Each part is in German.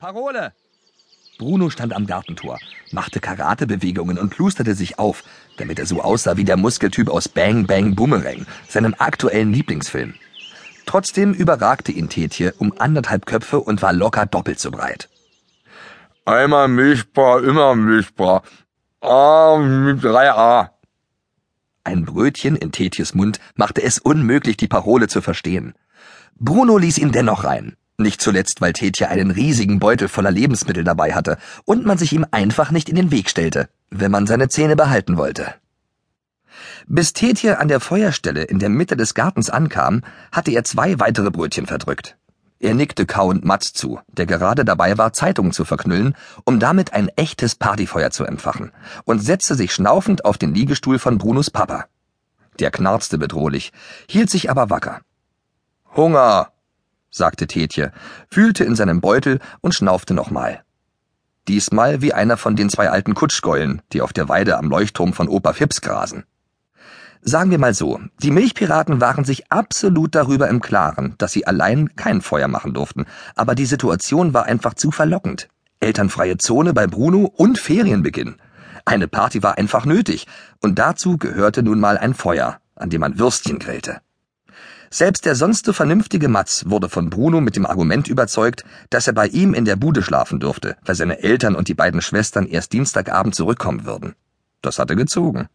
Parole! Bruno stand am Gartentor, machte Karatebewegungen und plusterte sich auf, damit er so aussah wie der Muskeltyp aus Bang Bang Boomerang, seinem aktuellen Lieblingsfilm. Trotzdem überragte ihn Tetje um anderthalb Köpfe und war locker doppelt so breit. Einmal milchbar, immer milchbar. A mit 3a. Ein Brötchen in Tetjes Mund machte es unmöglich, die Parole zu verstehen. Bruno ließ ihn dennoch rein. Nicht zuletzt, weil Tetje einen riesigen Beutel voller Lebensmittel dabei hatte und man sich ihm einfach nicht in den Weg stellte, wenn man seine Zähne behalten wollte. Bis Tetje an der Feuerstelle in der Mitte des Gartens ankam, hatte er zwei weitere Brötchen verdrückt. Er nickte kauend Matz zu, der gerade dabei war, Zeitungen zu verknüllen, um damit ein echtes Partyfeuer zu entfachen, und setzte sich schnaufend auf den Liegestuhl von Brunos Papa. Der knarzte bedrohlich, hielt sich aber wacker. Hunger, sagte Tetje, fühlte in seinem Beutel und schnaufte nochmal. Diesmal wie einer von den zwei alten Kutschgeulen, die auf der Weide am Leuchtturm von Opa Fips grasen. Sagen wir mal so, die Milchpiraten waren sich absolut darüber im Klaren, dass sie allein kein Feuer machen durften, aber die Situation war einfach zu verlockend. Elternfreie Zone bei Bruno und Ferienbeginn. Eine Party war einfach nötig, und dazu gehörte nun mal ein Feuer, an dem man Würstchen grillte. Selbst der sonst so vernünftige Matz wurde von Bruno mit dem Argument überzeugt, dass er bei ihm in der Bude schlafen dürfte, weil seine Eltern und die beiden Schwestern erst Dienstagabend zurückkommen würden. Das hatte gezogen.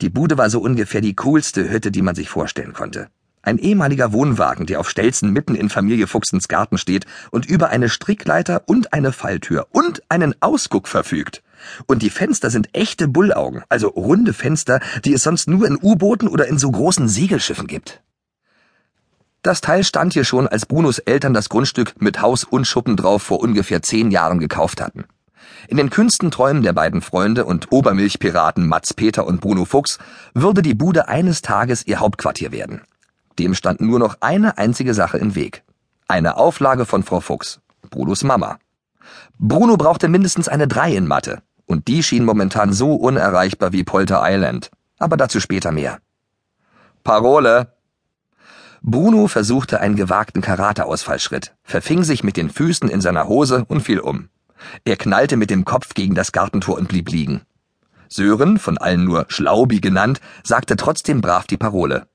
Die Bude war so ungefähr die coolste Hütte, die man sich vorstellen konnte. Ein ehemaliger Wohnwagen, der auf Stelzen mitten in Familie Fuchsens Garten steht und über eine Strickleiter und eine Falltür und einen Ausguck verfügt. Und die Fenster sind echte Bullaugen, also runde Fenster, die es sonst nur in U-Booten oder in so großen Segelschiffen gibt. Das Teil stand hier schon, als Brunos Eltern das Grundstück mit Haus und Schuppen drauf vor ungefähr zehn Jahren gekauft hatten. In den kühnsten Träumen der beiden Freunde und Obermilchpiraten Mats Peter und Bruno Fuchs würde die Bude eines Tages ihr Hauptquartier werden. Dem stand nur noch eine einzige Sache im Weg. Eine Auflage von Frau Fuchs, Brunos Mama. Bruno brauchte mindestens eine Drei in Mathe, und die schien momentan so unerreichbar wie Polter Island. Aber dazu später mehr. Parole! Bruno versuchte einen gewagten Karateausfallschritt, verfing sich mit den Füßen in seiner Hose und fiel um. Er knallte mit dem Kopf gegen das Gartentor und blieb liegen. Sören, von allen nur Schlaubi genannt, sagte trotzdem brav die Parole.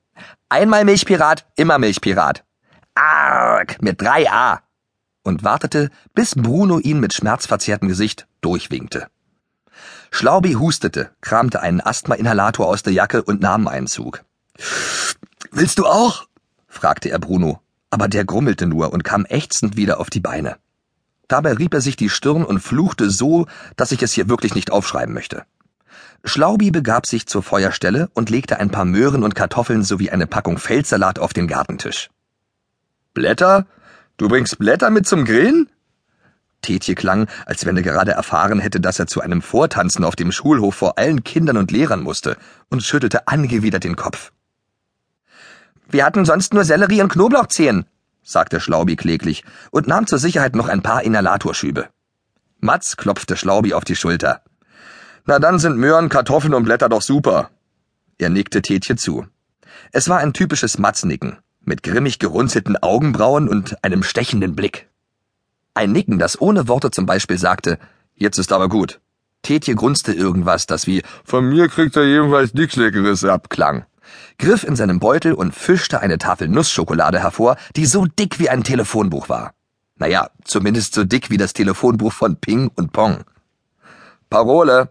Einmal Milchpirat, immer Milchpirat. Arg, mit drei A. Und wartete, bis Bruno ihn mit schmerzverzerrtem Gesicht durchwinkte. Schlaubi hustete, kramte einen Asthma-Inhalator aus der Jacke und nahm einen Zug. Willst du auch? Fragte er Bruno, aber der grummelte nur und kam ächzend wieder auf die Beine. Dabei rieb er sich die Stirn und fluchte so, dass ich es hier wirklich nicht aufschreiben möchte. Schlaubi begab sich zur Feuerstelle und legte ein paar Möhren und Kartoffeln sowie eine Packung Feldsalat auf den Gartentisch. Blätter? Du bringst Blätter mit zum Grillen? Tetje klang, als wenn er gerade erfahren hätte, dass er zu einem Vortanzen auf dem Schulhof vor allen Kindern und Lehrern musste, und schüttelte angewidert den Kopf. Wir hatten sonst nur Sellerie und Knoblauchzehen, sagte Schlaubi kläglich und nahm zur Sicherheit noch ein paar Inhalatorschübe. Matz klopfte Schlaubi auf die Schulter. Na dann sind Möhren, Kartoffeln und Blätter doch super. Er nickte Tetje zu. Es war ein typisches Matznicken, mit grimmig gerunzelten Augenbrauen und einem stechenden Blick. Ein Nicken, das ohne Worte zum Beispiel sagte, jetzt ist aber gut. Tetje grunzte irgendwas, das wie Von mir kriegt er jedenfalls nix Leckeres abklang griff in seinem Beutel und fischte eine Tafel Nussschokolade hervor, die so dick wie ein Telefonbuch war. Naja, zumindest so dick wie das Telefonbuch von Ping und Pong. Parole!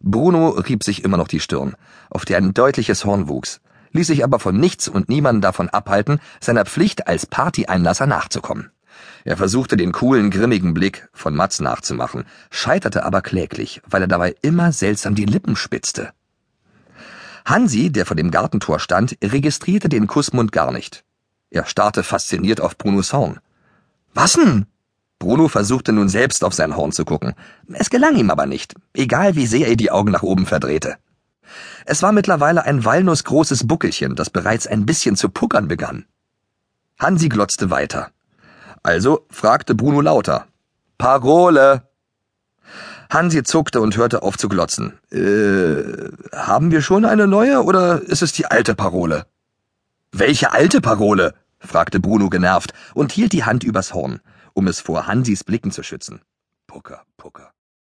Bruno rieb sich immer noch die Stirn, auf der ein deutliches Horn wuchs, ließ sich aber von nichts und niemanden davon abhalten, seiner Pflicht als Partyeinlasser nachzukommen. Er versuchte den coolen, grimmigen Blick von Mats nachzumachen, scheiterte aber kläglich, weil er dabei immer seltsam die Lippen spitzte. Hansi, der vor dem Gartentor stand, registrierte den Kussmund gar nicht. Er starrte fasziniert auf Brunos Horn. Was denn? Bruno versuchte nun selbst auf sein Horn zu gucken. Es gelang ihm aber nicht, egal wie sehr er die Augen nach oben verdrehte. Es war mittlerweile ein walnussgroßes Buckelchen, das bereits ein bisschen zu puckern begann. Hansi glotzte weiter. Also fragte Bruno lauter. Parole! Hansi zuckte und hörte auf zu glotzen. Äh, haben wir schon eine neue oder ist es die alte Parole? Welche alte Parole? fragte Bruno genervt und hielt die Hand übers Horn. um es vor Hansis Blicken zu schützen. Pucker, Pucker.